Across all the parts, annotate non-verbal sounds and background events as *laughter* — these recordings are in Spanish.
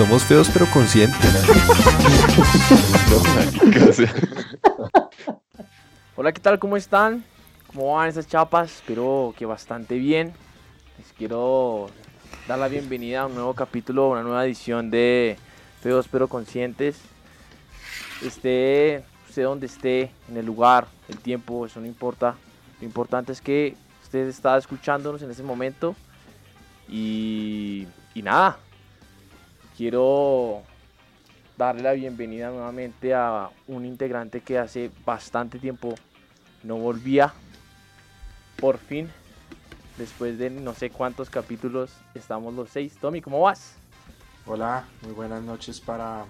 Somos feos pero conscientes. *laughs* Hola, ¿qué tal? ¿Cómo están? ¿Cómo van esas chapas? Espero que bastante bien. Les quiero dar la bienvenida a un nuevo capítulo, una nueva edición de Feos pero Conscientes. Esté usted donde esté, en el lugar, el tiempo, eso no importa. Lo importante es que usted está escuchándonos en ese momento. Y, y nada, quiero darle la bienvenida nuevamente a un integrante que hace bastante tiempo no volvía. Por fin, después de no sé cuántos capítulos, estamos los seis. Tommy, ¿cómo vas? Hola, muy buenas noches para,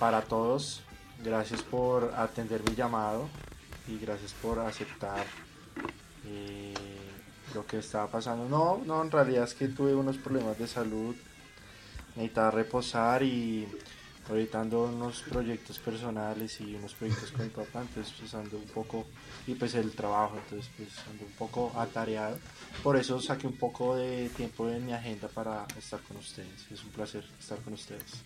para todos. Gracias por atender mi llamado y gracias por aceptar eh, lo que estaba pasando. No, no, en realidad es que tuve unos problemas de salud. Necesitaba reposar y ahorita ando unos proyectos personales y unos proyectos con mi papá, entonces pues ando un poco, y pues el trabajo, entonces pues ando un poco atareado. Por eso saqué un poco de tiempo en mi agenda para estar con ustedes. Es un placer estar con ustedes.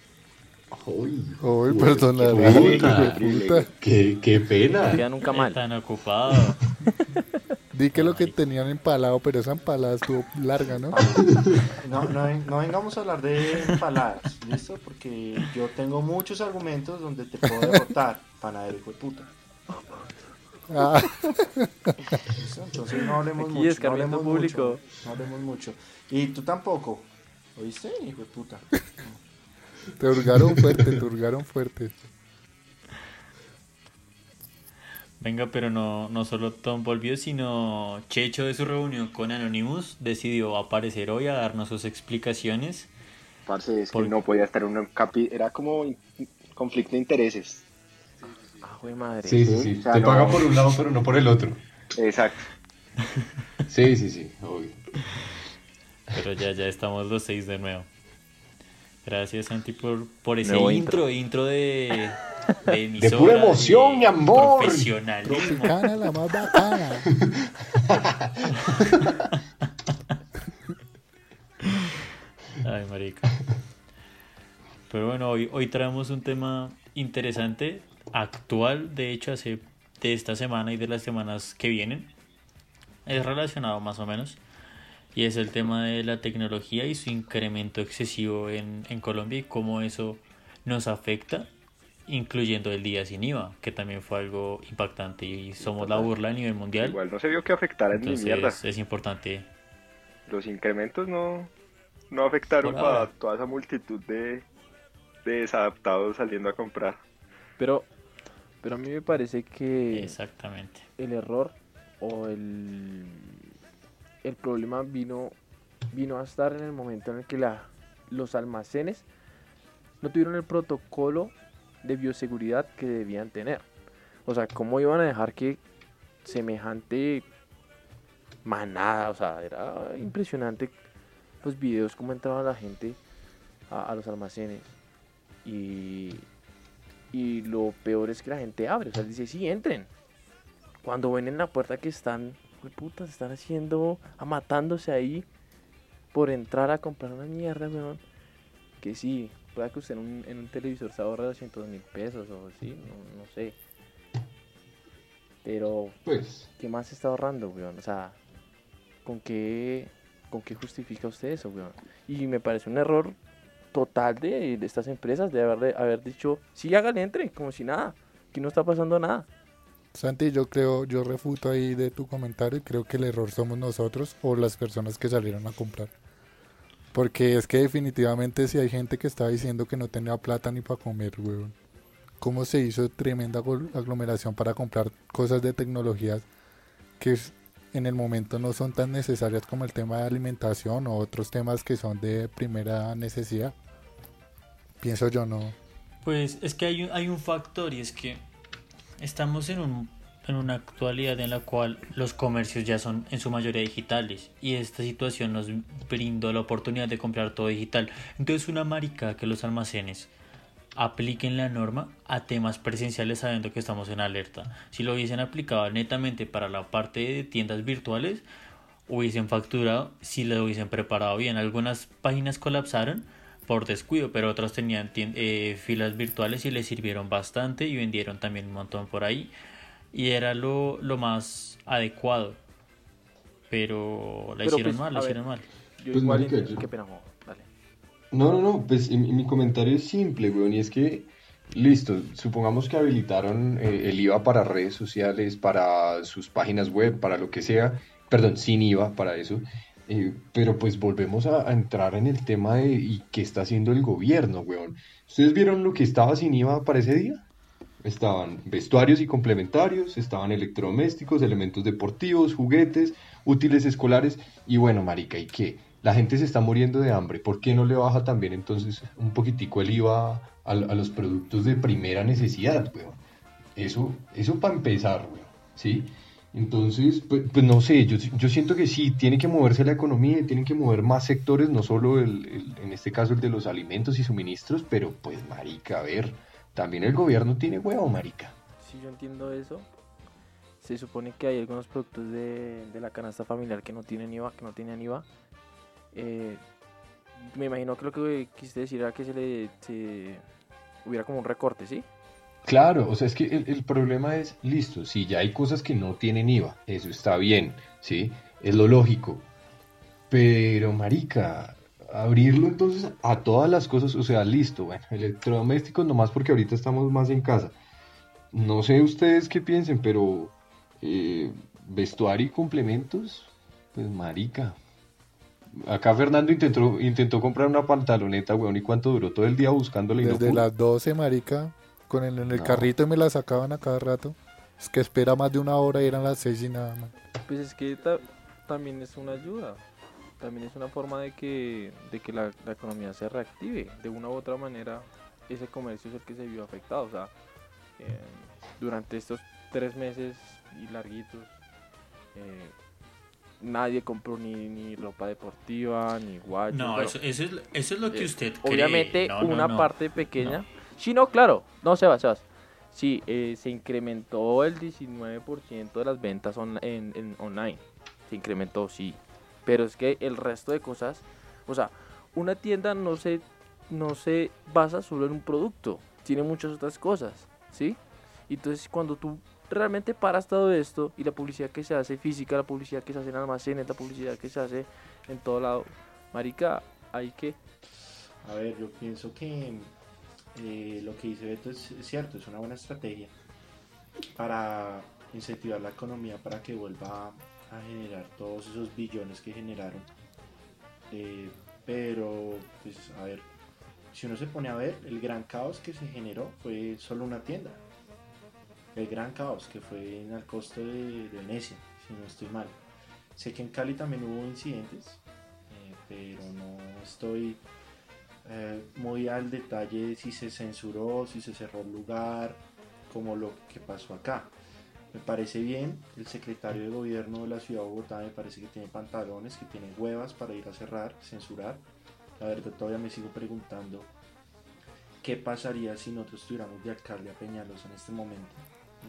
Uy, Uy, perdón, la qué. Qué, qué pena. No queda nunca mal. Tan ocupado. *laughs* Di que lo que tenían empalado, pero esa empalada estuvo larga, ¿no? No, no, no vengamos a hablar de empaladas, ¿listo? Porque yo tengo muchos argumentos donde te puedo derrotar, panadero hijo de puta. Ah. Entonces no hablemos Aquí mucho. No hablemos público. mucho. No hablemos mucho. Y tú tampoco. ¿Oíste, hijo de puta? te hurgaron fuerte, te hurgaron fuerte. Venga, pero no, no solo Tom volvió, sino Checho de su reunión con Anonymous decidió aparecer hoy a darnos sus explicaciones. Parce, es Por- que no podía estar en un capi... Era como conflicto de intereses. Ah, güey, madre. Sí, sí, sí. O sea, Te no- paga por un lado, pero no por el otro. Exacto. *laughs* Sí, sí, sí. obvio. Pero ya, ya estamos los seis de nuevo. Gracias, Santi, por, por ese intro, intro de, de emisora, pura emoción, mi amor. Profesionalismo. La más bacana. *laughs* Ay, marica. Pero bueno, hoy, hoy traemos un tema interesante, actual, de hecho, hace de esta semana y de las semanas que vienen. Es relacionado más o menos. Y es el tema de la tecnología y su incremento excesivo en, en Colombia y cómo eso nos afecta, incluyendo el día sin IVA, que también fue algo impactante y somos la burla a nivel mundial. Igual no se vio que afectara ni mierda. Entonces es importante Los incrementos no, no afectaron para toda esa multitud de, de desadaptados saliendo a comprar. Pero, pero a mí me parece que exactamente. el error o el, el problema vino, vino a estar en el momento en el que la, los almacenes no tuvieron el protocolo de bioseguridad que debían tener. O sea, ¿cómo iban a dejar que semejante manada, o sea, era impresionante los videos, cómo entraba la gente a, a los almacenes. Y, y lo peor es que la gente abre, o sea, dice, sí, entren. Cuando ven en la puerta que están, "Jue puta, están haciendo, amatándose ahí por entrar a comprar una mierda, weón. Que sí, pueda que usted en un, en un televisor se ahorre 200 mil pesos o así, no, no sé. Pero Pues, ¿Qué más se está ahorrando, weón? O sea, ¿con qué, ¿con qué justifica usted eso, weón? Y me parece un error total de, de estas empresas de haber, de haber dicho, sí, hágale, entre, como si nada, que no está pasando nada. Santi, yo creo, yo refuto ahí de tu comentario y creo que el error somos nosotros o las personas que salieron a comprar. Porque es que definitivamente si hay gente que estaba diciendo que no tenía plata ni para comer, weón. ¿Cómo se hizo tremenda aglo- aglomeración para comprar cosas de tecnologías que en el momento no son tan necesarias como el tema de alimentación o otros temas que son de primera necesidad? Pienso yo, no. Pues es que hay un, hay un factor y es que estamos en, un, en una actualidad en la cual los comercios ya son en su mayoría digitales y esta situación nos brindó la oportunidad de comprar todo digital. Entonces una marica que los almacenes apliquen la norma a temas presenciales sabiendo que estamos en alerta. Si lo hubiesen aplicado netamente para la parte de tiendas virtuales, hubiesen facturado si lo hubiesen preparado bien. Algunas páginas colapsaron por descuido, pero otras tenían eh, filas virtuales y les sirvieron bastante y vendieron también un montón por ahí. Y era lo, lo más adecuado. Pero la Pero, hicieron pues, mal, la ver. hicieron mal. Yo Pues, igual marica, yo- Qué pena, dale. No, no, no, pues mi, mi comentario es simple, weón, y es que, listo, supongamos que habilitaron eh, el IVA para redes sociales, para sus páginas web, para lo que sea, perdón, sin IVA para eso, eh, pero pues volvemos a, a entrar en el tema de ¿y qué está haciendo el gobierno, weón? ¿Ustedes vieron lo que estaba sin IVA para ese día? Estaban vestuarios y complementarios, estaban electrodomésticos, elementos deportivos, juguetes, útiles escolares y bueno, marica, ¿y qué? La gente se está muriendo de hambre, ¿por qué no le baja también entonces un poquitico el IVA a, los productos de primera necesidad, weón? Eso, eso para empezar, weón, ¿sí? Entonces, pues, pues no sé, yo, yo siento que sí, tiene que moverse la economía y tienen que mover más sectores, no solo el, el- en este caso el de los alimentos y suministros, pero pues marica, a ver, también el gobierno tiene huevo, marica. Si yo entiendo eso, se supone que hay algunos productos de, de la canasta familiar que no tienen IVA, que no tienen IVA. Eh, me imagino que lo que quisiste decir era que se le se hubiera como un recorte, ¿sí? Claro, o sea, es que el, el problema es, listo, si ya hay cosas que no tienen IVA, eso está bien, ¿sí? Es lo lógico. Pero, marica, abrirlo entonces a todas las cosas, o sea, listo, bueno, electrodomésticos nomás porque ahorita estamos más en casa. No sé ustedes qué piensen, pero eh, vestuario y complementos, pues marica. Acá Fernando intentó, intentó comprar una pantaloneta, weón, ¿y cuánto duró? Todo el día buscándola y Desde las 12, marica, con el, en el No. carrito y me la sacaban a cada rato. Es que espera más de una hora y eran las 6 y nada más. Pues es que ta- también es una ayuda. También es una forma de que, de que la, la economía se reactive. De una u otra manera, ese comercio es el que se vio afectado. O sea, eh, durante estos tres meses y larguitos, eh, nadie compró ni, ni ropa deportiva, ni guayos. No, bueno, eso, eso es, eso es lo que eh, usted cree. Obviamente, No, no, una no. parte pequeña. Sí, no, claro. No, Sebas, Sebas. Sí, eh, se incrementó el 19% de las ventas on- en, en online. Se incrementó, sí. Pero es que el resto de cosas, o sea, una tienda no se, no se basa solo en un producto. Tiene muchas otras cosas, ¿sí? Entonces, cuando tú realmente paras todo esto y la publicidad que se hace física, la publicidad que se hace en almacenes, la publicidad que se hace en todo lado, marica, hay que A ver, yo pienso que eh, lo que dice Beto es, cierto, es una buena estrategia para incentivar la economía para que vuelva a generar todos esos billones que generaron. Eh, pero, pues, a ver, si uno se pone a ver, el gran caos que se generó fue solo una tienda. El gran caos que fue en el costo de, Venecia, si no estoy mal. Sé que en Cali también hubo incidentes, eh, pero no estoy eh, muy al detalle de si se censuró, si se cerró el lugar, como lo que pasó acá. Me parece bien, el secretario de gobierno de la ciudad de Bogotá me parece que tiene pantalones, que tiene huevas para ir a cerrar, censurar. La verdad todavía me sigo preguntando qué pasaría si nosotros tuviéramos de alcalde a Peñalosa en este momento.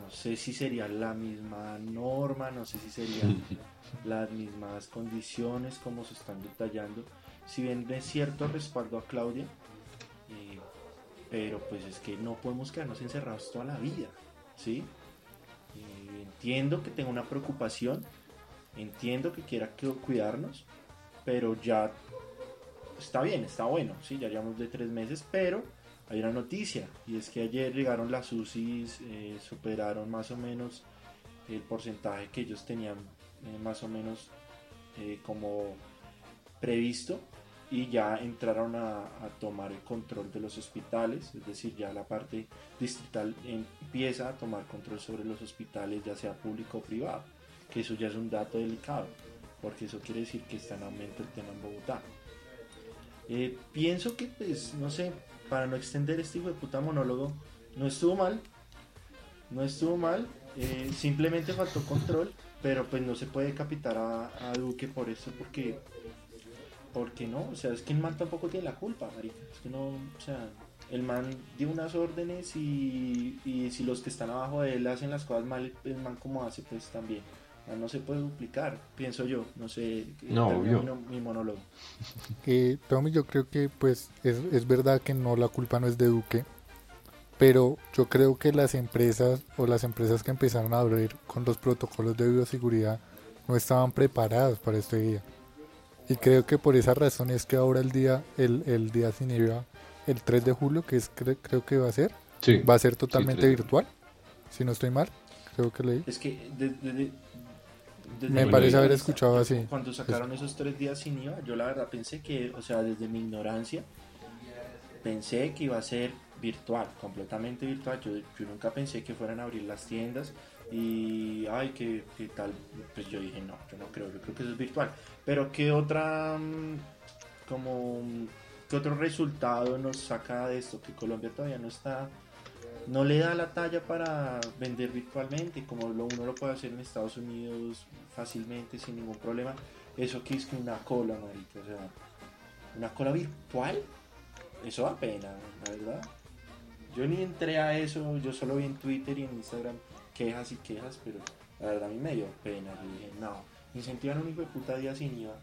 No sé si sería la misma norma, no sé si serían *laughs* las mismas condiciones como se están detallando. Si bien es cierto respaldo a Claudia, eh, pero pues es que no podemos quedarnos encerrados toda la vida, ¿sí? Entiendo que tenga una preocupación, entiendo que quiera cuidarnos, pero ya está bien, está bueno, sí, ya llevamos de tres meses, pero hay una noticia y es que ayer llegaron las UCIs, eh, superaron más o menos el porcentaje que ellos tenían eh, más o menos eh, como previsto y ya entraron a, tomar el control de los hospitales, es decir, ya la parte distrital empieza a tomar control sobre los hospitales, ya sea público o privado, que eso ya es un dato delicado, porque eso quiere decir que está en aumento el tema en Bogotá. Eh, pienso que, pues, no sé, para no extender este hijo de puta monólogo, no estuvo mal, no estuvo mal, eh, simplemente faltó control, pero pues no se puede decapitar a Duque por eso, porque, porque no, o sea, es que el man tampoco tiene la culpa, marica, es que no, o sea, el man dio unas órdenes y, y si los que están abajo de él hacen las cosas mal, el man como hace, pues también, No se puede duplicar, pienso yo, no sé. No, obvio. Mi, mi monólogo. Eh, Tommy, yo creo que pues es, es verdad que no, la culpa no es de Duque, pero yo creo que las empresas o las empresas que empezaron a abrir con los protocolos de bioseguridad no estaban preparadas para este día. Y creo que por esa razón es que ahora el día, el, el día sin IVA, el 3 de julio, que es cre- creo que va a ser, Sí. va a ser totalmente 3 de virtual, si no estoy mal, creo que leí. Es que de- de- de- desde Me mi parece haber escuchado así. Cuando sacaron esos tres días sin IVA, yo la verdad pensé que, o sea, desde mi ignorancia, pensé que iba a ser virtual, completamente virtual. Yo, yo nunca pensé que fueran a abrir las tiendas y, ay, que, que tal. Pues yo dije, no, yo no creo, yo creo que eso es virtual. Pero, ¿qué otra, mm, como, mm, qué otro resultado nos saca de esto? Que Colombia todavía no está no le da la talla para vender virtualmente, como uno lo puede hacer en Estados Unidos fácilmente, sin ningún problema. Eso que es que una cola, marica, o sea, una cola virtual, eso da pena, la verdad. Yo ni entré a eso, yo solo vi en Twitter y en Instagram quejas y quejas, pero la verdad a mí me dio pena. Yo dije, no, incentivan un hijo de puta día sin IVA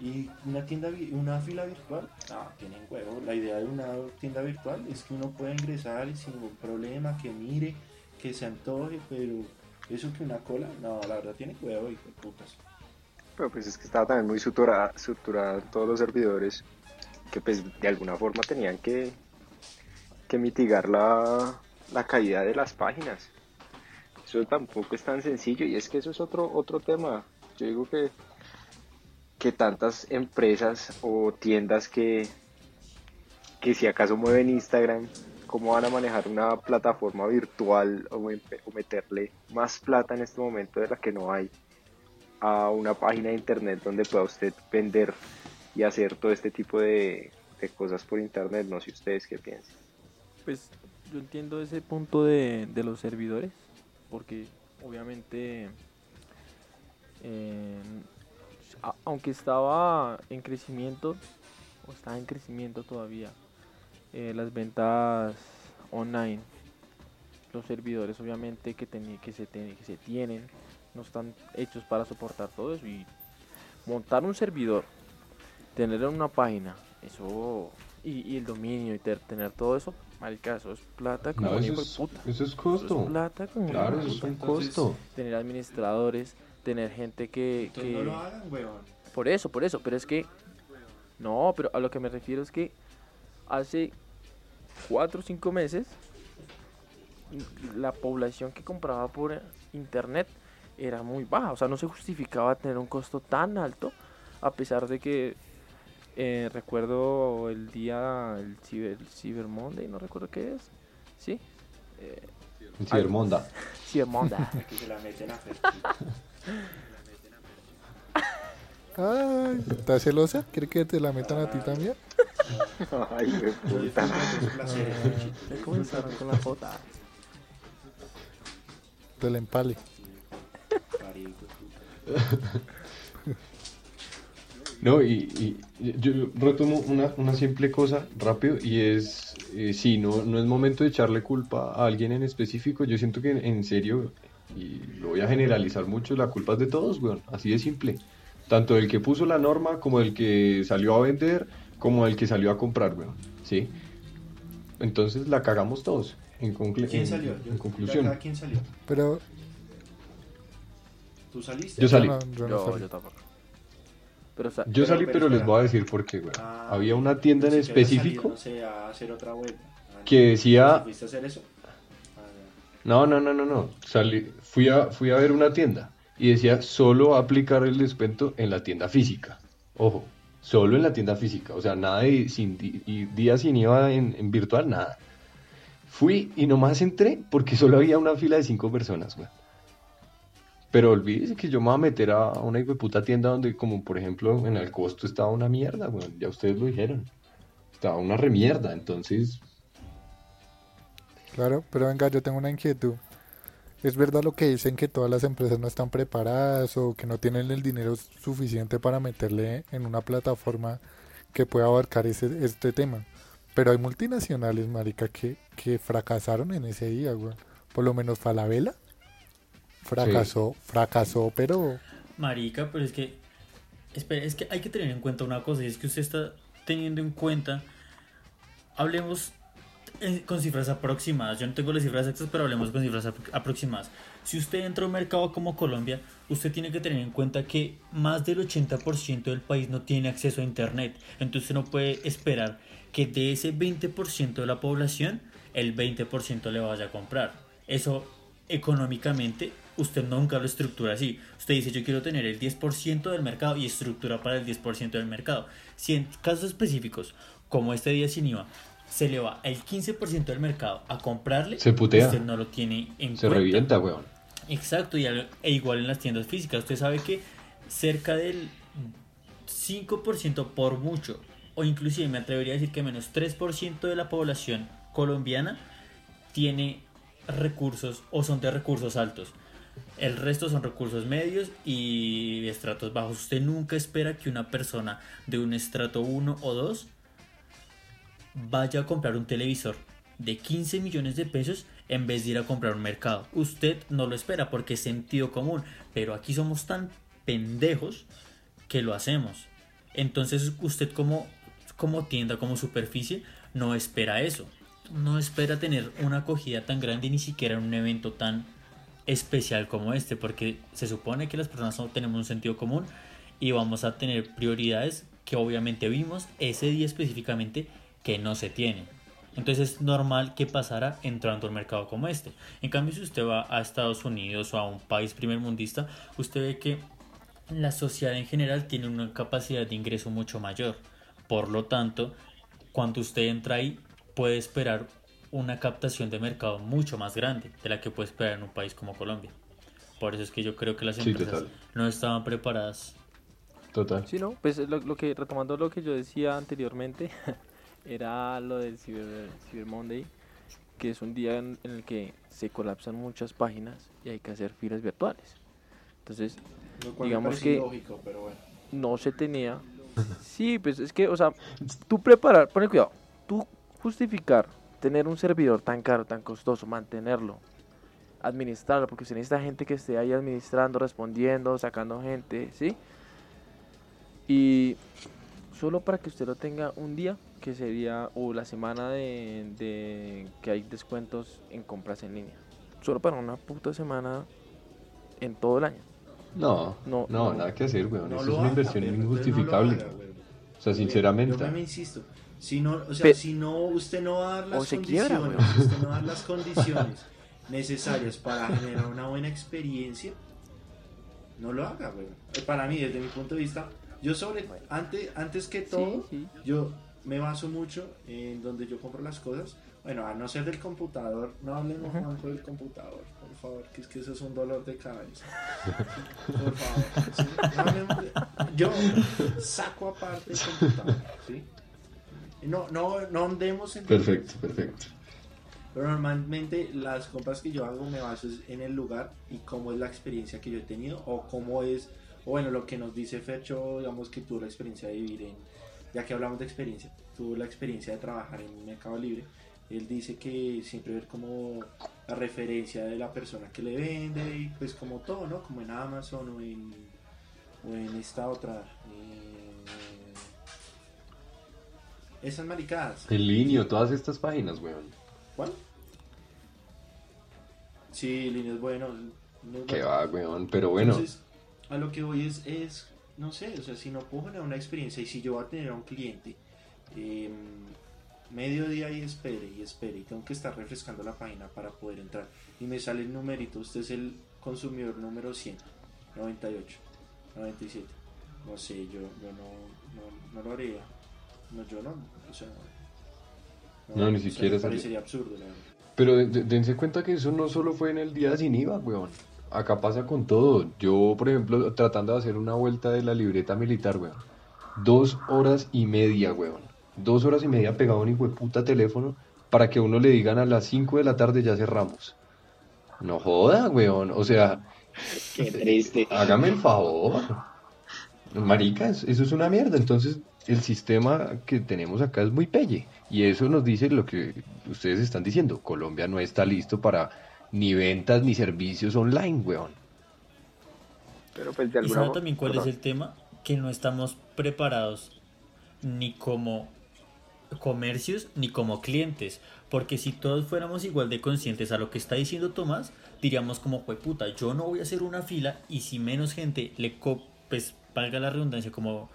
y una tienda, una fila virtual, no, tienen huevo. La idea de una tienda virtual es que uno pueda ingresar sin ningún problema, que mire, que se antoje, pero eso que una cola, no, la verdad tiene huevo, hijo de putas. Pero pues es que estaba también muy suturada, suturada todos los servidores que pues de alguna forma tenían que, que mitigar la, la caída de las páginas. Tampoco es tan sencillo y es que eso es otro, otro tema. Yo digo que, que tantas empresas o tiendas que, que si acaso mueven Instagram, ¿cómo van a manejar una plataforma virtual o, me- o meterle más plata en este momento de la que no hay? a una página de internet donde pueda usted vender y hacer todo este tipo de, de cosas por internet. No sé ustedes qué piensan. Pues yo entiendo ese punto de, de los servidores, porque obviamente, a- aunque estaba en crecimiento, o está en crecimiento todavía, eh, las ventas online, los servidores obviamente que, que, se que se tienen, no están hechos para soportar todo eso. Y montar un servidor, tener una página, eso y, el dominio y tener todo eso, marica, eso es plata como No, un eso hijo de es, puta. eso es Eso es costo. plata como un Claro, eso es un costo. Tener administradores, tener gente que, no lo hagan, weón. por eso, por eso, pero es que no, pero a lo que me refiero es que hace cuatro o cinco meses la población que compraba por internet era muy baja, o sea, no se justificaba tener un costo tan alto, a pesar de que eh, recuerdo el día, el Cyber, Cyber Monday, no recuerdo qué es, ¿sí? Eh, Cibermonda. *laughs* Cyber Monday. *laughs* Que se la meten a. *laughs* Ay, ¿estás celosa? ¿Quiere que te la metan a ti también? Ay, qué puta. Ya comenzaron con la jota. Del empale. No, y, y yo retomo una, una simple cosa rápido y es, eh, sí, no, no es momento de echarle culpa a alguien en específico. Yo siento que en serio, y lo voy a generalizar mucho, la culpa es de todos, weón, así de simple. Tanto del que puso la norma, como del que salió a vender, como del que salió a comprar, weón, ¿sí? Entonces la cagamos todos, en, conclu- ¿Quién en- salió? en Yo- conclusión. acá, ¿Quién salió? Pero ¿Tú saliste? Yo salí. no, yo no Yo, salí. yo tampoco. Pero, o sea, Yo salí, pero pero les voy a decir por qué. Ah, Había una tienda en específico salido, no sé, a hacer otra vuelta. Ah, que decía... ¿Fuiste a hacer eso? Ah, No, no, no, no, no. Salí, fui a, fui a ver una tienda y decía solo aplicar el descuento en la tienda física. Ojo, solo en la tienda física. O sea, nada de sin y días sin IVA en, en virtual, nada. Fui y nomás entré porque solo había una fila de cinco personas, güey. Pero olvídese que yo me voy a meter a una puta tienda donde, como por ejemplo, en el costo estaba una mierda, güey. Ya ustedes lo dijeron. Estaba una remierda, entonces Claro, pero venga, yo tengo una inquietud. ¿Es verdad lo que dicen que todas las empresas no están preparadas o que no tienen el dinero suficiente para meterle en una plataforma que pueda abarcar ese, este tema? Pero hay multinacionales, marica, que, que fracasaron en ese día, güey. Por lo menos Falabella fracasó, fracasó, pero Marica, pero es que. Espera, es que hay que tener en cuenta una cosa, y es que usted está teniendo en cuenta. Hablemos eh, con cifras aproximadas. Yo no tengo las cifras exactas, pero hablemos con cifras apro- aproximadas. Si usted entra a un mercado como Colombia, usted tiene que tener en cuenta que más del 80% del país no tiene acceso a Internet. Entonces no puede esperar que de ese 20% de la población, el 20% le vaya a comprar. Eso económicamente usted nunca lo estructura así. Usted dice yo quiero tener el 10% del mercado y estructura para el 10% del mercado. Si en casos específicos, como este día sin IVA, se le va el 15% del mercado a comprarle, Se putea. usted no lo tiene en Se cuenta. revienta, weón. Exacto, y al- e igual en las tiendas físicas. Usted sabe que cerca del 5% por mucho, o inclusive me atrevería a decir que menos 3% de la población colombiana tiene recursos o son de recursos altos. El resto son recursos medios y estratos bajos. Usted nunca espera que una persona de un estrato 1 o 2 vaya a comprar un televisor de 15 millones de pesos en vez de ir a comprar un mercado. Usted no lo espera porque es sentido común, pero aquí somos tan pendejos que lo hacemos. Entonces usted como, como tienda, como superficie, no espera eso. No espera tener una acogida tan grande ni siquiera en un evento tan especial como este, porque se supone que las personas no tenemos un sentido común y vamos a tener prioridades que obviamente vimos ese día específicamente que no se tienen. Entonces es normal que pasara entrando a un mercado como este. En cambio, si usted va a Estados Unidos o a un país primermundista, usted ve que la sociedad en general tiene una capacidad de ingreso mucho mayor. Por lo tanto, cuando usted entra ahí, puede esperar una captación de mercado mucho más grande de la que puede esperar en un país como Colombia. Por eso es que yo creo que las Sí, empresas total. no estaban preparadas. Total. Sí, no, pues lo, lo que, retomando lo que yo decía anteriormente, *laughs* era lo del Cyber, Cyber Monday, que es un día en, en el que se colapsan muchas páginas y hay que hacer filas virtuales. Entonces, Digamos que- ilógico, pero bueno. no se tenía. *laughs* Sí, pues es que, o sea, tú preparar, pone cuidado, tú justificar tener un servidor tan caro, tan costoso, mantenerlo, administrarlo, porque se necesita gente que esté ahí administrando, respondiendo, sacando gente, ¿sí? Y solo para que usted lo tenga un día, que sería, o la semana de, de que hay descuentos en compras en línea. Solo para una puta semana en todo el año. No, No, no, no. nada que hacer, weón. No Eso es una haga, inversión injustificable. no haga, o sea, sinceramente. Yo me insisto. Si no, o sea, Pe- si no, usted no va a dar las condiciones, quiebra, usted no va a dar las condiciones *laughs* necesarias para generar una buena experiencia, no lo haga, güey. Eh, Para mí, desde mi punto de vista, yo sobre, antes, antes que todo, Sí, sí. yo me baso mucho en donde yo compro las cosas. Bueno, a no ser del computador, no hablemos Ujú. Juanjo, del computador, por favor, que es que eso es un dolor de cabeza. Por favor. ¿sí? No de- Yo saco aparte el computador, ¿sí? No, no, no andemos en Perfecto, perfecto. pero normalmente las compras que yo hago me baso en el lugar y cómo es la experiencia que yo he tenido o cómo es, o bueno, lo que nos dice Fercho, digamos que tuvo la experiencia de vivir en, ya que hablamos de experiencia, tuvo la experiencia de trabajar en Mercado Libre. Él dice que siempre ver como la referencia de la persona que le vende y pues como todo, ¿no? Como en Amazon o en, o en esta otra. eh, esas maricadas. En línea, todas estas páginas, weón. ¿Cuál? Sí, línea es bueno. Que va, weón. Pero bueno, Entonces, a lo que voy es, es, no sé, o sea, si no puedo generar una experiencia y si yo voy a tener a un cliente eh, medio día y espere y espere y tengo que estar refrescando la página para poder entrar y me sale el numerito, usted es el consumidor número 100, 98, 97, no sé, yo, yo no, no, no lo haría, no, yo no, o sea, No, ni o sea, siquiera me salir. parecería absurdo, la verdad. Pero de- de- dense cuenta que eso no solo fue en el día sin IVA, weón. Acá pasa con todo. Yo, por ejemplo, tratando de hacer una vuelta de la libreta militar, weón. Dos horas y media, weón. Dos horas y media pegado a un hijo de puta teléfono para que a uno le digan a las 5 de la tarde ya cerramos. No joda, weón. O sea, Qué triste. hágame el favor. Maricas, eso es una mierda. Entonces, el sistema que tenemos acá es muy pelle. Y eso nos dice lo que ustedes están diciendo. Colombia no está listo para ni ventas ni servicios online, weón. Pero pues de ¿Y alguna sabe mo- también cuál es el tema? Que no estamos preparados ni como comercios ni como clientes. Porque si todos fuéramos igual de conscientes a lo que está diciendo Tomás, diríamos como, "Jue puta, yo no voy a hacer una fila y si menos gente le co pues valga la redundancia, como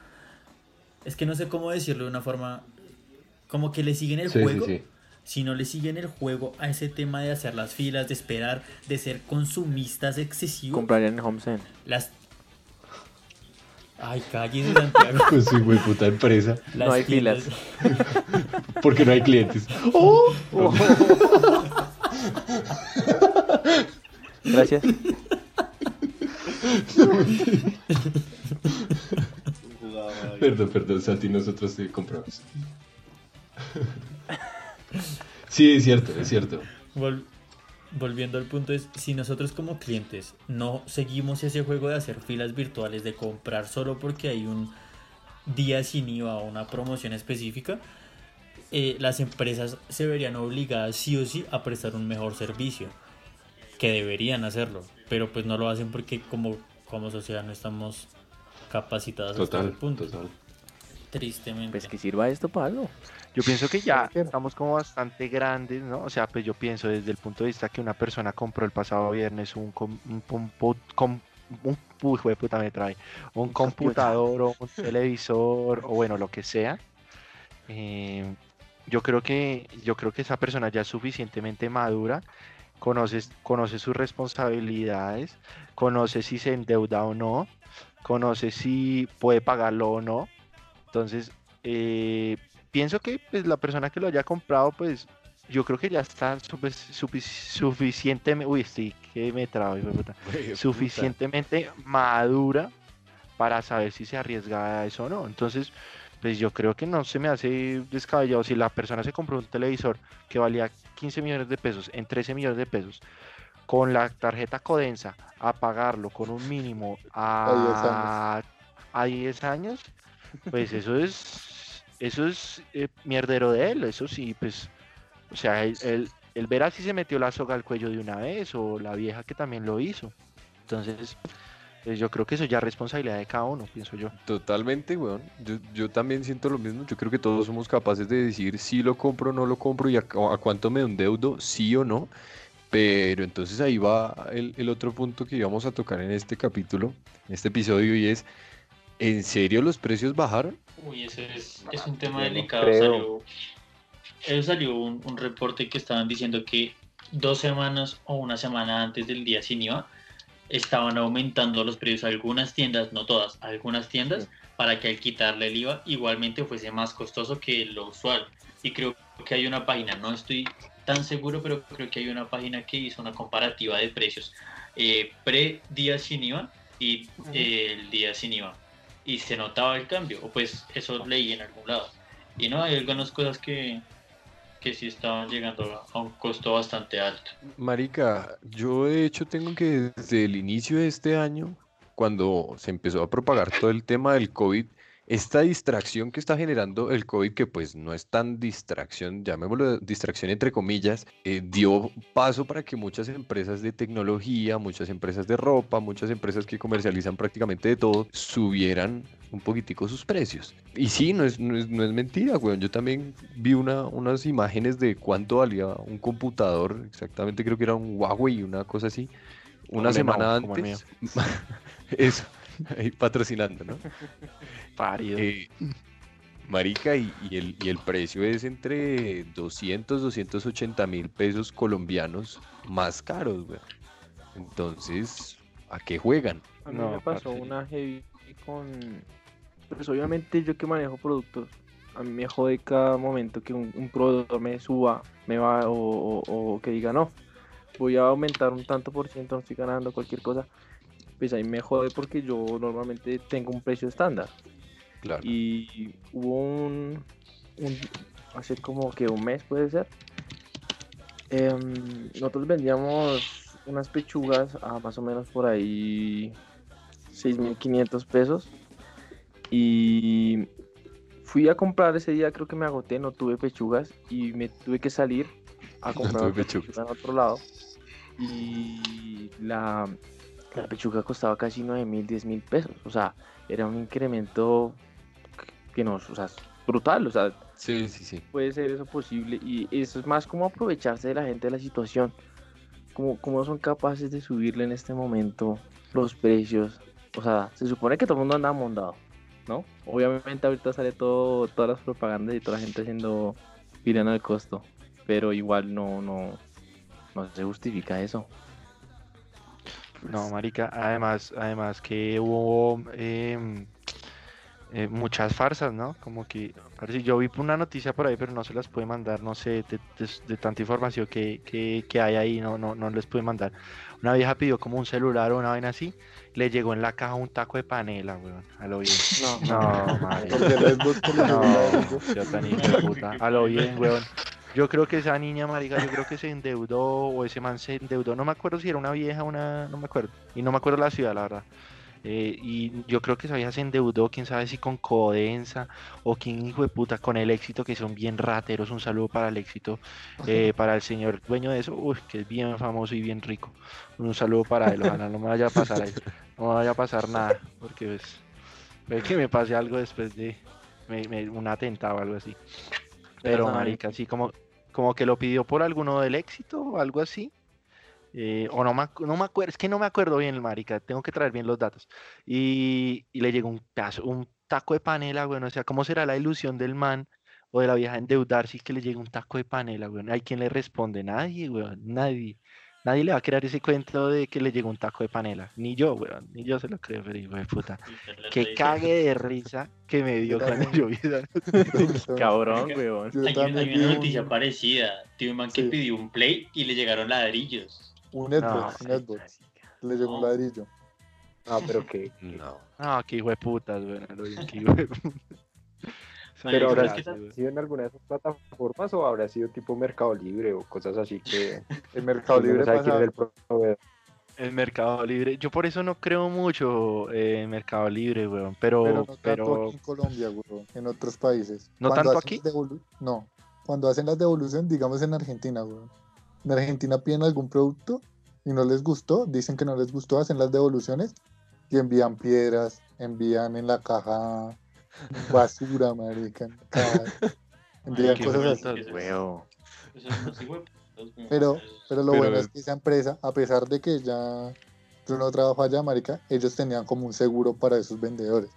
es que no sé cómo decirlo de una forma como que le siguen el Sí, juego. sí. Si no le siguen el juego a ese tema de hacer las filas, de esperar, de ser consumistas excesivos, Comprarían en Home Center. las. Ay, cállese, Santiago. *laughs* Pues sí, güey, puta empresa. Las hay tiendas- *laughs* Porque no hay clientes. ¡Oh! Gracias. *laughs* Perdón, perdón, Santi, nosotros te compramos. Sí, es cierto, es cierto. Vol- volviendo al punto es, si nosotros como clientes no seguimos ese juego de hacer filas virtuales, de comprar solo porque hay un día sin IVA o una promoción específica, eh, las empresas se verían obligadas sí o sí a prestar un mejor servicio, que deberían hacerlo, pero pues no lo hacen porque como, como sociedad no estamos capacitados hasta Total, ese punto. total. Tristemente. Pues que sirva esto para algo. Yo pienso que ya estamos como bastante grandes, ¿no? O sea, pues yo pienso desde el punto de vista que una persona compró el pasado viernes un, com- un, un, uy, de puta, me trae, un computador o un televisor o bueno, lo que sea. eh, yo creo que yo creo que esa persona ya es suficientemente madura, conoce, conoce sus responsabilidades, conoce si se endeuda o no, conoce si puede pagarlo o no. Entonces, eh, pienso que pues, la persona que lo haya comprado, pues yo creo que ya está suficientemente, uy, sí, que me trabo, suficientemente madura para saber si se arriesga a eso o no. Entonces, pues yo creo que no se me hace descabellado si la persona se compró un televisor que valía 15 millones de pesos en 13 millones de pesos con la tarjeta Codensa a pagarlo con un mínimo a, a 10 años, pues eso es eso es eh, mierdero de él, eso sí, pues o sea, él, él, él verá si se metió la soga al cuello de una vez o la vieja que también lo hizo. Entonces, pues yo creo que eso ya es responsabilidad de cada uno, pienso yo. Totalmente, weón. Yo, yo también siento lo mismo. Yo creo que todos somos capaces de decir si lo compro o no lo compro y a, a cuánto me endeudo, sí o no. Pero entonces ahí va el, el otro punto que íbamos a tocar en este capítulo, en este episodio, y es, ¿en serio los precios bajaron? Uy, ese es, es un tema delicado. creo. Salió, eso salió un, un reporte que estaban diciendo que dos semanas o una semana antes del día sin IVA estaban aumentando los precios algunas tiendas, no todas, algunas tiendas, para que al quitarle el IVA igualmente fuese más costoso que lo usual. Y creo que hay una página, no estoy tan seguro, pero creo que hay una página que hizo una comparativa de precios eh, pre-día sin IVA y eh, el día sin IVA. Y se notaba el cambio, o pues eso leí en algún lado. Y no, hay algunas cosas que, que sí estaban llegando a un costo bastante alto. Marica, yo de hecho tengo que desde el inicio de este año, cuando se empezó a propagar todo el tema del COVID, esta distracción que está generando el COVID, que pues no es tan distracción, llamémoslo distracción entre comillas, eh, dio paso para que muchas empresas de tecnología, muchas empresas de ropa, muchas empresas que comercializan prácticamente de todo, subieran un poquitico sus precios. Y sí, no es, no es, no es mentira, weón. Yo también vi una, unas imágenes de cuánto valía un computador, exactamente creo que era un Huawei, una cosa así, una semana antes. *laughs* Eso, *laughs* ahí patrocinando, ¿no? *laughs* Parido. Eh, marica, y, y el, y el precio es entre 200, 280 mil pesos colombianos más caros, weón. Entonces, ¿a qué juegan? A mí No, me pasó parce. una heavy con... Pues obviamente yo que manejo productos, a mí me jode cada momento que un, un proveedor me suba, me va o, o- o que diga no, voy a aumentar un tanto por ciento, no estoy ganando cualquier cosa. Pues ahí me jode porque yo normalmente tengo un precio estándar. Claro. Y hubo un, un- hace como que un mes puede ser. em, nosotros vendíamos unas pechugas a más o menos por ahí 6.500 pesos. Y fui a comprar ese día, creo que me agoté, no tuve pechugas y me tuve que salir a *laughs* comprar otra pechugas. pechuga en otro lado. Y la, la pechuga costaba casi 9 mil, 10 mil pesos. O sea, era un incremento que nos, o sea, brutal. O sea, Sí, sí, sí. puede ser eso posible. Y eso es más como aprovecharse de la gente de la situación. Como, como son capaces de subirle en este momento los precios. O sea, se supone que todo el mundo anda mondado, ¿no? Obviamente ahorita sale todo, todas las propagandas y toda la gente haciendo pirana al costo. Pero igual no, no, no se justifica eso. No, marica, además, además que hubo em, eh, muchas farsas, ¿no? Como que, parece, yo vi una noticia por ahí, pero no se las puede mandar, no sé, de, de- de tanta información que, que, que hay ahí, no, no, no les pude mandar. Una vieja pidió como un celular o una vaina así, le llegó en la caja un taco de panela, weón, a lo bien. No, marica. Busco los No, yo tan hijo de puta. A lo bien, weón. Yo creo que esa niña, marica, yo creo que se endeudó o ese man se endeudó. No me acuerdo si era una vieja o una. No me acuerdo. Y no me acuerdo la ciudad, la verdad. Eh, y yo creo que esa vieja se endeudó, quién sabe si con Codensa o quién hijo de puta con el éxito, que son bien rateros. Un saludo para el éxito, eh, para el señor dueño de eso, uy, que es bien famoso y bien rico. Un saludo para él, ojalá no me vaya a pasar ahí, no me vaya a pasar nada, porque pues, puede que me pase algo después de me- me- un atentado o algo así. Pero sabe. marica, así como, como que lo pidió por alguno del éxito o algo así. eh, o no me, no me acuerdo, es que no me acuerdo bien el marica, tengo que traer bien los datos. Y, y le llegó un pedazo, un taco de panela, bueno, o sea, ¿cómo será la ilusión del man o de la vieja endeudarse y que le llegue un taco de panela, weón? ¿Hay quien le responde? Nadie, weón, nadie. Nadie le va a crear ese cuento de que le llegó un taco de panela. Ni yo, weón, ni yo se lo creo, pero hijo de puta. *laughs* Que cague de risa que me dio cuando yo vi *laughs* *laughs* Cabrón, weón. Hay, hay una un- noticia parecida. Tiene un man que Sí. pidió un play y le llegaron ladrillos. Un No, Xbox, un Xbox. Le llegó un No. ladrillo. Ah, pero que. No. Ah, qué hijo de putas, weón. qué hijo de putas. Pero habrá weón. sido en alguna de esas plataformas o habrá sido tipo Mercado Libre o cosas así que *laughs* El Mercado no Libre pasa. es el proveedor. El Mercado Libre. Yo por eso no creo mucho eh, en Mercado Libre, weón. Pero, Pero no pero, tanto aquí en Colombia, güey, en otros países. ¿No Cuando tanto aquí? No, cuando hacen las devoluciones, digamos en Argentina, güey. En Argentina piden algún producto y no les gustó, dicen que no les gustó, hacen las devoluciones y envían piedras, envían en la caja basura, marica. cosas así. Pero, pero lo Pero- bueno es que esa empresa, a pesar de que ya yo no trabajo allá, marica, ellos tenían como un seguro para esos vendedores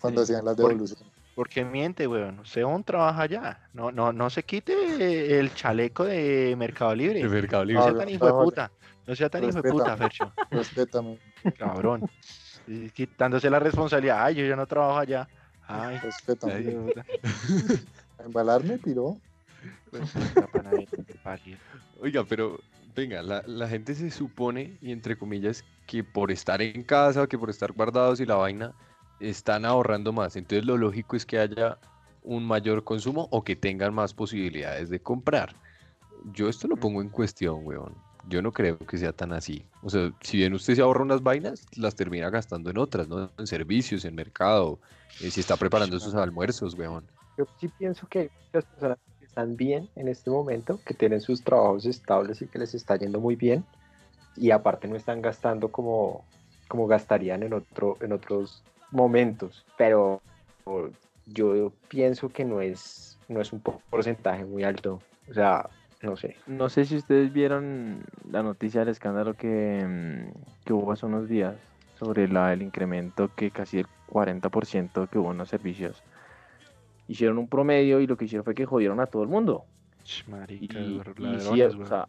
cuando Sí, hacían las por- devoluciones. Porque miente, weón. Seón trabaja allá. No, no, no se quite el chaleco de Mercado Libre. El Mercado No Libre. sea Habla, tan hijo de habla. puta. No sea tan hijo de puta, Fercho. Respétame, Cabrón. Quitándose la responsabilidad. Ay, yo ya no trabajo allá. Ay. A *laughs* embalarme. Pues, panadita, qué parido. Oiga, pero venga, la, la gente se supone, y entre comillas, que por estar en casa o que por estar guardados y la vaina, están ahorrando más. Entonces lo lógico es que haya un mayor consumo o que tengan más posibilidades de comprar. Yo esto lo pongo en cuestión, weón. Yo no creo que sea tan así. O sea, si bien usted se ahorra unas vainas, las termina gastando en otras, ¿no? En servicios, en mercado, eh, si está preparando sus almuerzos, weón. Yo sí pienso que hay muchas personas que están bien en este momento, que tienen sus trabajos estables y que les está yendo muy bien, y aparte no están gastando como, como gastarían en, otro, en otros momentos. Pero yo pienso que no es, no es un po- porcentaje muy alto. O sea, no sé. No sé si ustedes vieron la noticia del escándalo que, mm, que hubo hace unos días sobre la, el incremento que casi el 40% que hubo en los servicios. Hicieron un promedio y lo que hicieron fue que jodieron a todo el mundo. Y, Marica, y ladrones, sí, o sea,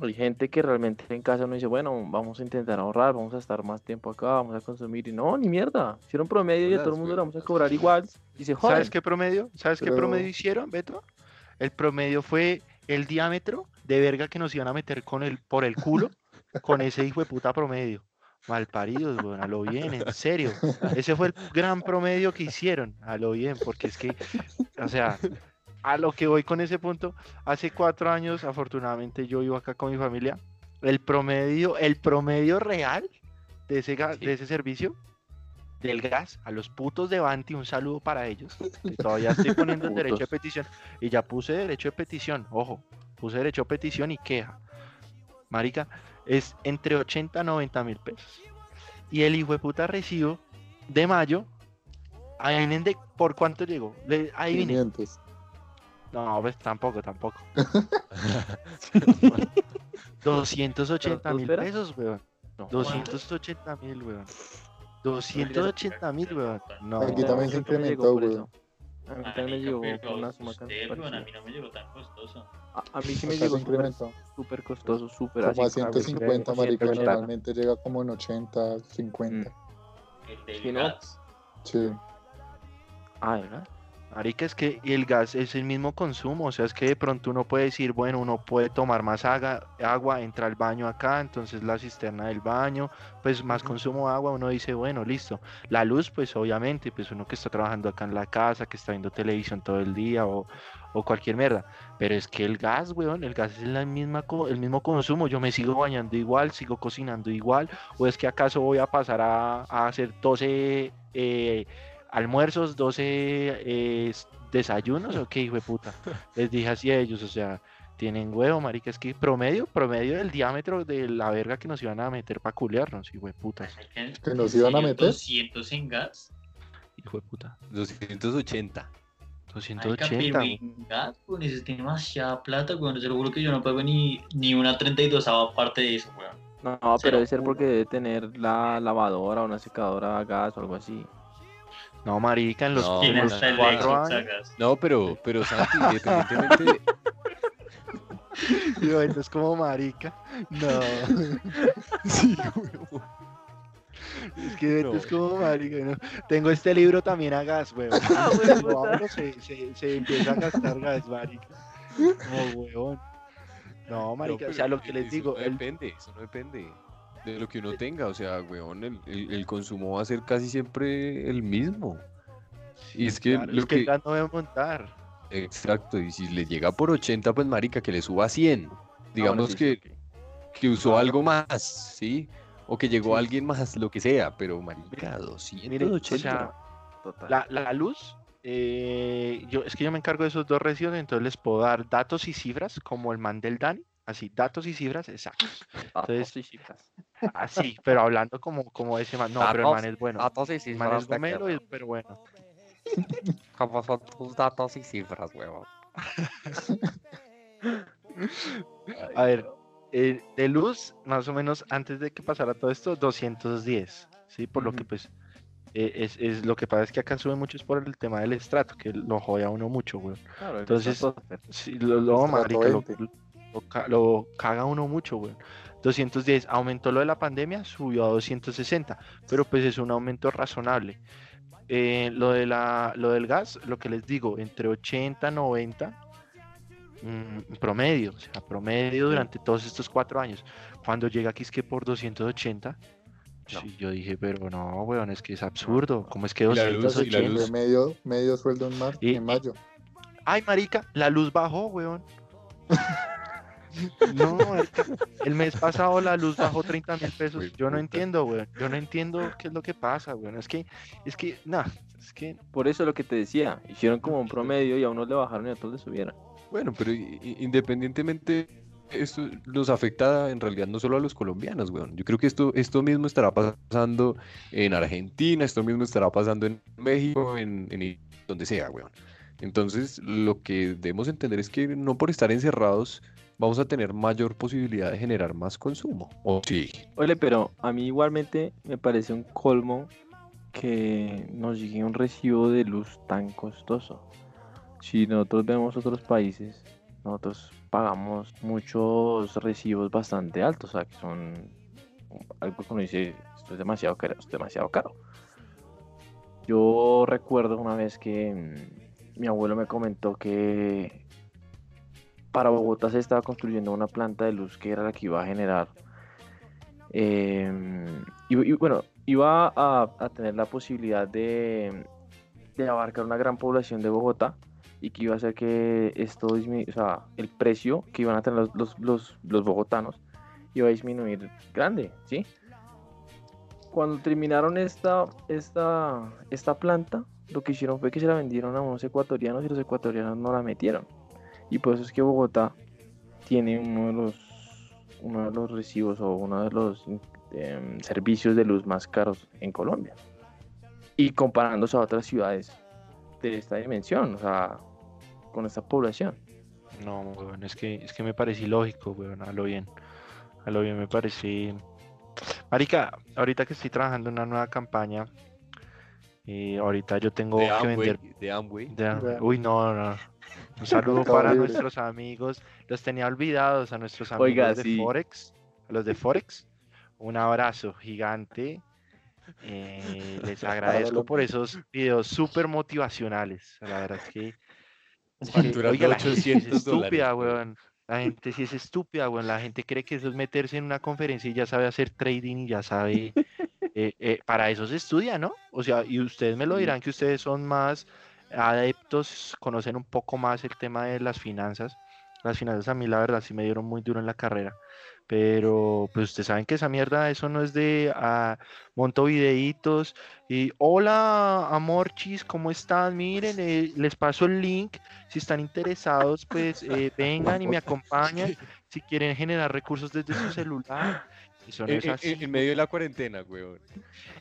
hay gente que realmente en casa no dice, bueno, vamos a intentar ahorrar, vamos a estar más tiempo acá, vamos a consumir. Y no, ni mierda. Hicieron promedio y a todo el mundo le vamos a cobrar igual. Y se joden. ¿Sabes qué promedio? ¿Sabes qué promedio hicieron, Beto? El promedio fue el diámetro de verga que nos iban a meter con el, por el culo *laughs* con ese hijo de puta promedio. Malparidos, weón, a lo bien, en serio. Ese fue el gran promedio que hicieron, a lo bien, porque es que, o sea, a lo que voy con ese punto, hace cuatro años, afortunadamente, yo vivo acá con mi familia. El promedio, el promedio real de ese, de ese servicio del gas a los putos de Banti, un saludo para ellos. que *laughs* todavía estoy poniendo el derecho de petición. Y ya puse derecho de petición, ojo, puse derecho de petición y queja. Marica, es entre 80 a 90 mil pesos. Y el hijo de puta recibo de mayo, adivinen de por cuánto llegó. Le- Adivinen. 500. No, pues tampoco, tampoco. *laughs* 280 mil pesos, weón. No. 280 mil, weón. 280 mil, weón. No, Aquí también se incrementó, weón. A mí también me llegó una suma tan a mí no me llegó tan costoso. A, mí sí me llegó súper costoso, súper Como a así. como 150, marica, 180. normalmente llega como en 80, 50. El gas. Sí. Ah, ¿verdad? Marica, es que el gas es el mismo consumo, o sea, es que de pronto uno puede decir, bueno, uno puede tomar más aga- agua, entra al baño acá, entonces la cisterna del baño, pues más consumo de agua, uno dice, bueno, listo. La luz, pues obviamente, pues uno que está trabajando acá en la casa, que está viendo televisión todo el día o, o cualquier mierda, pero es que el gas, weón, el gas es la misma el mismo consumo, yo me sigo bañando igual, sigo cocinando igual, o es que acaso voy a pasar a, a hacer 12... eh, almuerzos, 12 eh, desayunos, *laughs* o qué hijo de puta. Les dije así a ellos, o sea, tienen huevo, marica, es que promedio, promedio del diámetro de la verga que nos iban a meter para culearnos, hijo de putas, Marica, ¿Que nos ¿en iban a meter? 200 en gas. hijo de puta. 280. Marica, 280, pero güey. en gas, weón, eso es demasiada plata, weón. Se lo juro que yo no pago ni, ni una 32 parte de eso, weón. No, pero debe ser porque debe tener la lavadora o una secadora a gas o algo así. No, marica, en los, No, en Tiene los hasta el cuatro a años. gas. No, pero, pero Santi, independientemente, Yo, esto es como marica. No. *laughs* sí, huevón. Es que esto No. es como marica. ¿no? Tengo este libro también a gas, weón. *laughs* Ah, puta. abro, se, se, se empieza a gastar gas, marica. Como huevón. No, marica, No, o sea, lo que les eso digo, no el, depende, eso no depende de lo que uno tenga, o sea, weón, el, el- el consumo va a ser casi siempre el mismo. Y es que claro, lo es que no debe montar. exacto, y si le llega por 80, pues marica, que le suba a 100. Ah, bueno, Digamos sí, que, sí, que usó algo más, ¿sí? O que llegó Sí. alguien más, lo que sea, pero marica, Mire, 280. o sea, Total. la, la luz, eh, yo, es que yo me encargo de esos dos recibos, entonces les puedo dar datos y cifras, como el man del Dani, así, datos y cifras exactos. *laughs* Ah, entonces-. Así, pero hablando como, como ese man. No, pero el man es bueno. Datos y El man cifras es gomelo, y- pero bueno. *laughs* ¿Cómo son tus datos y cifras, huevón? *laughs* A ver, eh, de luz, más o menos antes de que pasara todo esto, 210, ¿sí? Por lo que pues, eh, es, es lo que pasa es que acá sube mucho es por el tema del estrato, que lo jode a uno mucho, güey. Claro, el Entonces, Sí, lo, lo, marica, lo, 20. Lo ca- lo caga uno mucho, güey. 210, aumentó lo de la pandemia, subió a 260, pero pues es un aumento razonable. Eh, lo, de la, lo del gas, lo que les digo, entre 80 90 mm, promedio, o sea, promedio durante todos estos cuatro años. Cuando llega aquí es que por 280, sí, yo dije, pero no, weón, es que es absurdo, ¿cómo es que Y la luz, y la 280? luz. Fue medio, medio sueldo en, mar- Y- en mayo. Ay, marica, la luz bajó, weón. *laughs* No, marica, el mes pasado la luz bajó 30 mil pesos. Güey, Yo no entiendo, weón. Yo no entiendo qué es lo que pasa, weón. Es que, es que, nah, es que, Por eso lo que te decía, hicieron como un promedio y a unos le bajaron y a otros le subieron. Bueno, pero independientemente, esto nos afecta en realidad no solo a los colombianos, weón. Yo creo que esto, esto mismo estará pasando en Argentina, esto mismo estará pasando en México, en, en donde sea, weón. Entonces, lo que debemos entender es que no por estar encerrados vamos a tener mayor posibilidad de generar más consumo. ¿O sí? Oye, pero a mí igualmente me parece un colmo que nos llegue un recibo de luz tan costoso. Si nosotros vemos otros países, nosotros pagamos muchos recibos bastante altos, o sea, que son algo que uno dice, esto es demasiado caro, es demasiado caro. Yo recuerdo una vez que mm, mi abuelo me comentó que para Bogotá se estaba construyendo una planta de luz que era la que iba a generar eh, y, bueno, iba a, tener la posibilidad de, de abarcar una gran población de Bogotá y que iba a hacer que esto o el precio que iban a tener los, los, los, los bogotanos iba a disminuir grande, ¿sí? Cuando terminaron esta, esta, esta planta, lo que hicieron fue que se la vendieron a unos ecuatorianos y los ecuatorianos no la metieron. Y por eso es que Bogotá tiene uno de los uno de los recibos o uno de los em, servicios de luz más caros en Colombia. Y comparándose a otras ciudades de esta dimensión, o sea, con esta población. No, weón, es que, es que me parece ilógico, weón, a lo bien. A lo bien me parece. Marica, ahorita que estoy trabajando en una nueva campaña, y ahorita yo tengo De que Amway, vender. de Amway. de- Uy, no, no. Un saludo para nuestros amigos. Los tenía olvidados a nuestros amigos Oiga, de sí. Forex. A los de Forex. Un abrazo gigante. Eh, les agradezco por esos videos súper motivacionales. La verdad es que. es que, oiga, la gente es 800 dólares, estúpida, weón. La gente sí es estúpida, weón. La gente cree que eso es meterse en una conferencia y ya sabe hacer trading y ya sabe. eh, eh, para eso se estudia, ¿no? O sea, y ustedes me lo dirán que ustedes son más adeptos, conocen un poco más el tema de las finanzas. Las finanzas a mí la verdad sí me dieron muy duro en la carrera. Pero pues ustedes saben que esa mierda, eso no es de ah, monto videitos y hola amorchis, ¿cómo están? Miren, eh, les paso el link. Si están interesados, pues eh, vengan y me acompañan. Si quieren generar recursos desde su celular. Eso no En, es así. en medio de la cuarentena, weón.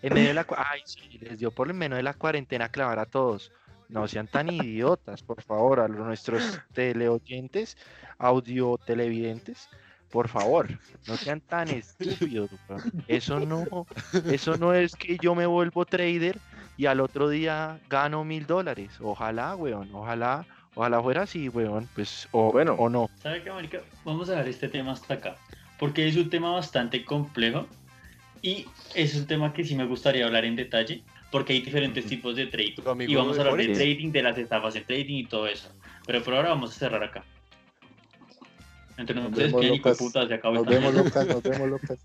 En medio de la... cu- Ay, sí, les dio por en medio de la cuarentena clavar a todos. No sean tan idiotas, por favor, a nuestros teleoyentes, audio televidentes, por favor, no sean tan *laughs* estúpidos. weón. Eso no, *laughs* eso no es que yo me vuelvo trader y al otro día gano mil dólares. Ojalá, weón, ojalá, ojalá fuera así, weón, pues, o, Bueno. o no. ¿Sabe qué, marica? Vamos a dejar este tema hasta acá. Porque es un tema bastante complejo. Y es un tema que sí me gustaría hablar en detalle. Porque hay diferentes tipos de trading. Y vamos a de hablar de trading, de las estafas en trading y todo eso. Pero por ahora vamos a cerrar acá. Entre Nos nosotros vemos, que hijo de Lucas. puta se acabó Nos esta vemos. Lucas, nos vemos, Lucas.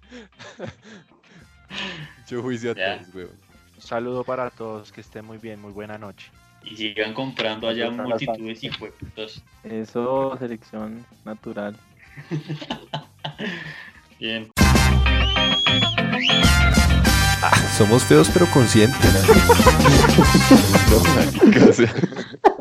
*laughs* Yo juicio a Ya. todos, weón. Un saludo para todos, que estén muy bien, muy buena noche. Y sigan comprando allá multitudes y puestos. Eso, selección natural. *laughs* Bien. Somos feos pero conscientes. *laughs*